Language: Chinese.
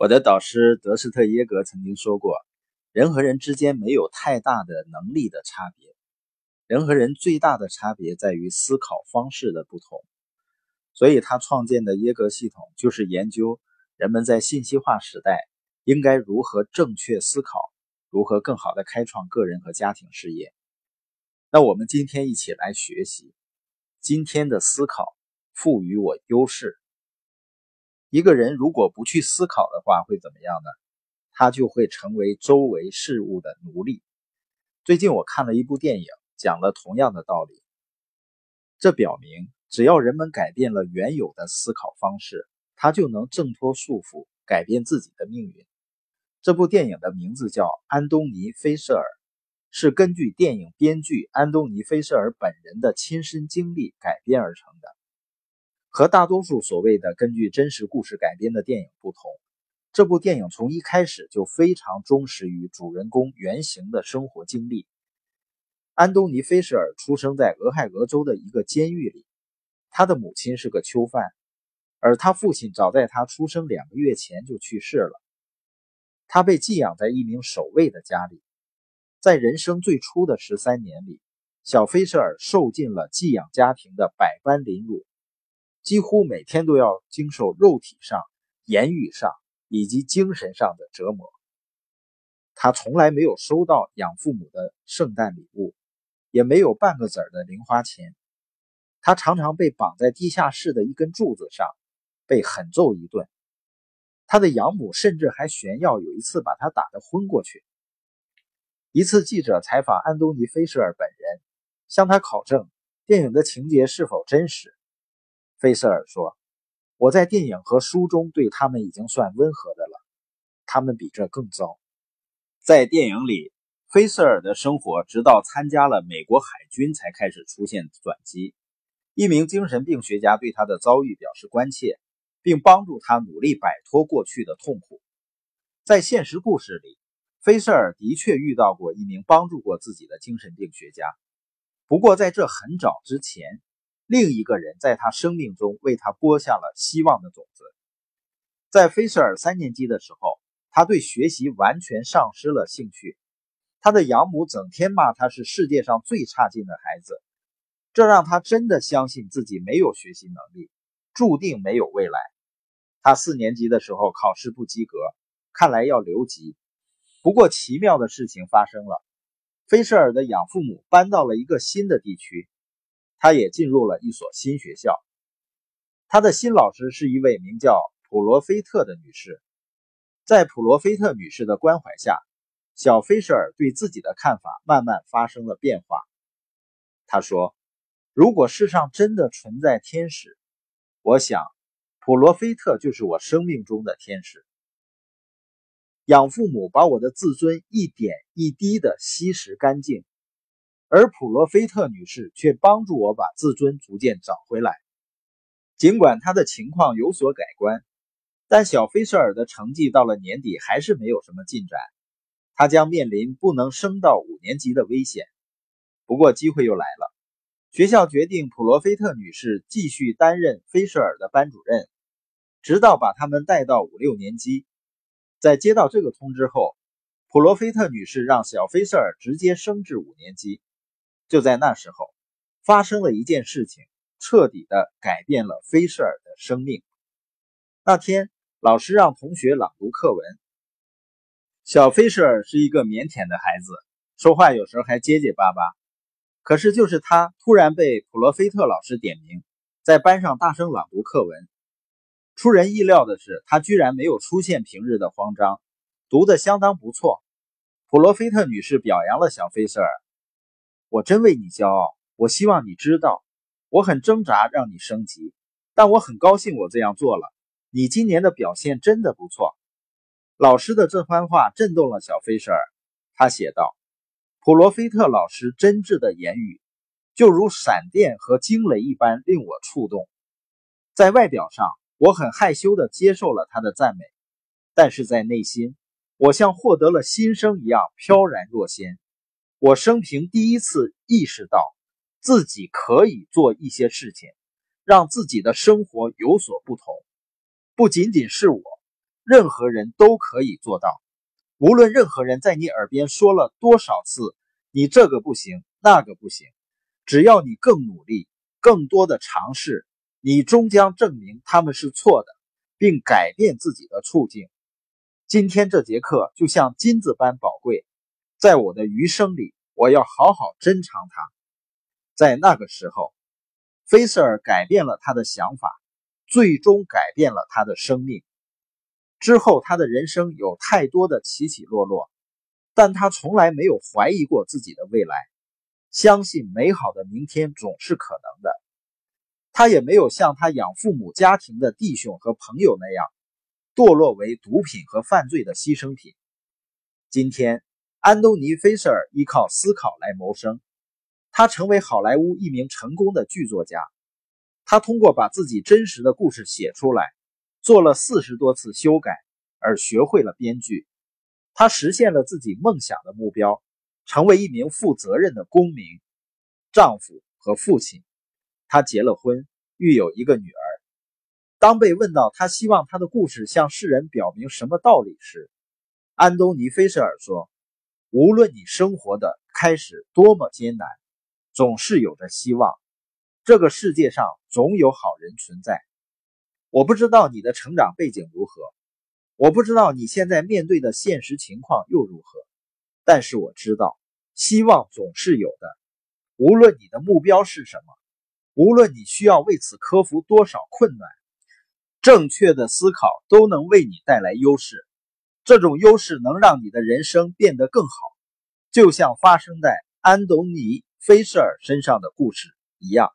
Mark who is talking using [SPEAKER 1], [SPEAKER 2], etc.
[SPEAKER 1] 我的导师德斯特耶格曾经说过，人和人之间没有太大的能力的差别，人和人最大的差别在于思考方式的不同。所以他创建的耶格系统就是研究人们在信息化时代应该如何正确思考，如何更好的开创个人和家庭事业。那我们今天一起来学习，今天的思考赋予我优势。一个人如果不去思考的话，会怎么样呢？他就会成为周围事物的奴隶。最近我看了一部电影，讲了同样的道理。这表明，只要人们改变了原有的思考方式，他就能挣脱束缚，改变自己的命运。这部电影的名字叫《安东尼·菲舍尔》，是根据电影编剧安东尼·菲舍尔本人的亲身经历改编而成的。和大多数所谓的根据真实故事改编的电影不同，这部电影从一开始就非常忠实于主人公原型的生活经历。安东尼·菲舍尔出生在俄亥俄州的一个监狱里，他的母亲是个囚犯，而他父亲早在他出生两个月前就去世了。他被寄养在一名守卫的家里，在人生最初的十三年里，小菲舍尔受尽了寄养家庭的百般凌辱。几乎每天都要经受肉体上、言语上以及精神上的折磨。他从来没有收到养父母的圣诞礼物，也没有半个子儿的零花钱。他常常被绑在地下室的一根柱子上，被狠揍一顿。他的养母甚至还炫耀有一次把他打得昏过去。一次记者采访安东尼·菲舍尔本人，向他考证电影的情节是否真实。菲舍尔说：“我在电影和书中对他们已经算温和的了，他们比这更糟。”在电影里，菲舍尔的生活直到参加了美国海军才开始出现转机。一名精神病学家对他的遭遇表示关切，并帮助他努力摆脱过去的痛苦。在现实故事里，菲舍尔的确遇到过一名帮助过自己的精神病学家，不过在这很早之前。另一个人在他生命中为他播下了希望的种子。在菲舍尔三年级的时候，他对学习完全丧失了兴趣。他的养母整天骂他是世界上最差劲的孩子，这让他真的相信自己没有学习能力，注定没有未来。他四年级的时候考试不及格，看来要留级。不过奇妙的事情发生了，菲舍尔的养父母搬到了一个新的地区。他也进入了一所新学校，他的新老师是一位名叫普罗菲特的女士。在普罗菲特女士的关怀下，小菲舍尔对自己的看法慢慢发生了变化。他说：“如果世上真的存在天使，我想普罗菲特就是我生命中的天使。”养父母把我的自尊一点一滴地吸食干净。而普罗菲特女士却帮助我把自尊逐渐找回来。尽管她的情况有所改观，但小菲舍尔的成绩到了年底还是没有什么进展，他将面临不能升到五年级的危险。不过机会又来了，学校决定普罗菲特女士继续担任菲舍尔的班主任，直到把他们带到五六年级。在接到这个通知后，普罗菲特女士让小菲舍尔直接升至五年级。就在那时候，发生了一件事情，彻底的改变了菲舍尔的生命。那天，老师让同学朗读课文。小菲舍尔是一个腼腆的孩子，说话有时候还结结巴巴。可是，就是他突然被普罗菲特老师点名，在班上大声朗读课文。出人意料的是，他居然没有出现平日的慌张，读得相当不错。普罗菲特女士表扬了小菲舍尔。我真为你骄傲。我希望你知道，我很挣扎让你升级，但我很高兴我这样做了。你今年的表现真的不错。老师的这番话震动了小菲舍尔。他写道：“普罗菲特老师真挚的言语，就如闪电和惊雷一般令我触动。在外表上，我很害羞地接受了他的赞美，但是在内心，我像获得了新生一样飘然若仙。”我生平第一次意识到，自己可以做一些事情，让自己的生活有所不同。不仅仅是我，任何人都可以做到。无论任何人在你耳边说了多少次“你这个不行，那个不行”，只要你更努力、更多的尝试，你终将证明他们是错的，并改变自己的处境。今天这节课就像金子般宝贵，在我的余生里，我要好好珍藏它。在那个时候，菲瑟尔改变了他的想法，最终改变了他的生命。之后，他的人生有太多的起起落落，但他从来没有怀疑过自己的未来，相信美好的明天总是可能的。他也没有像他养父母家庭的弟兄和朋友那样，堕落为毒品和犯罪的牺牲品。今天，安东尼·菲舍尔依靠思考来谋生，他成为好莱坞一名成功的剧作家。他通过把自己真实的故事写出来。做了四十多次修改，而学会了编剧。他实现了自己梦想的目标，成为一名负责任的公民、丈夫和父亲。他结了婚，育有一个女儿。当被问到他希望他的故事向世人表明什么道理时，安东尼·菲舍尔说：“无论你生活的开始多么艰难，总是有着希望。这个世界上总有好人存在。”我不知道你的成长背景如何，我不知道你现在面对的现实情况又如何，但是我知道，希望总是有的。无论你的目标是什么，无论你需要为此克服多少困难，正确的思考都能为你带来优势。这种优势能让你的人生变得更好就像发生在安东尼菲舍尔身上的故事一样。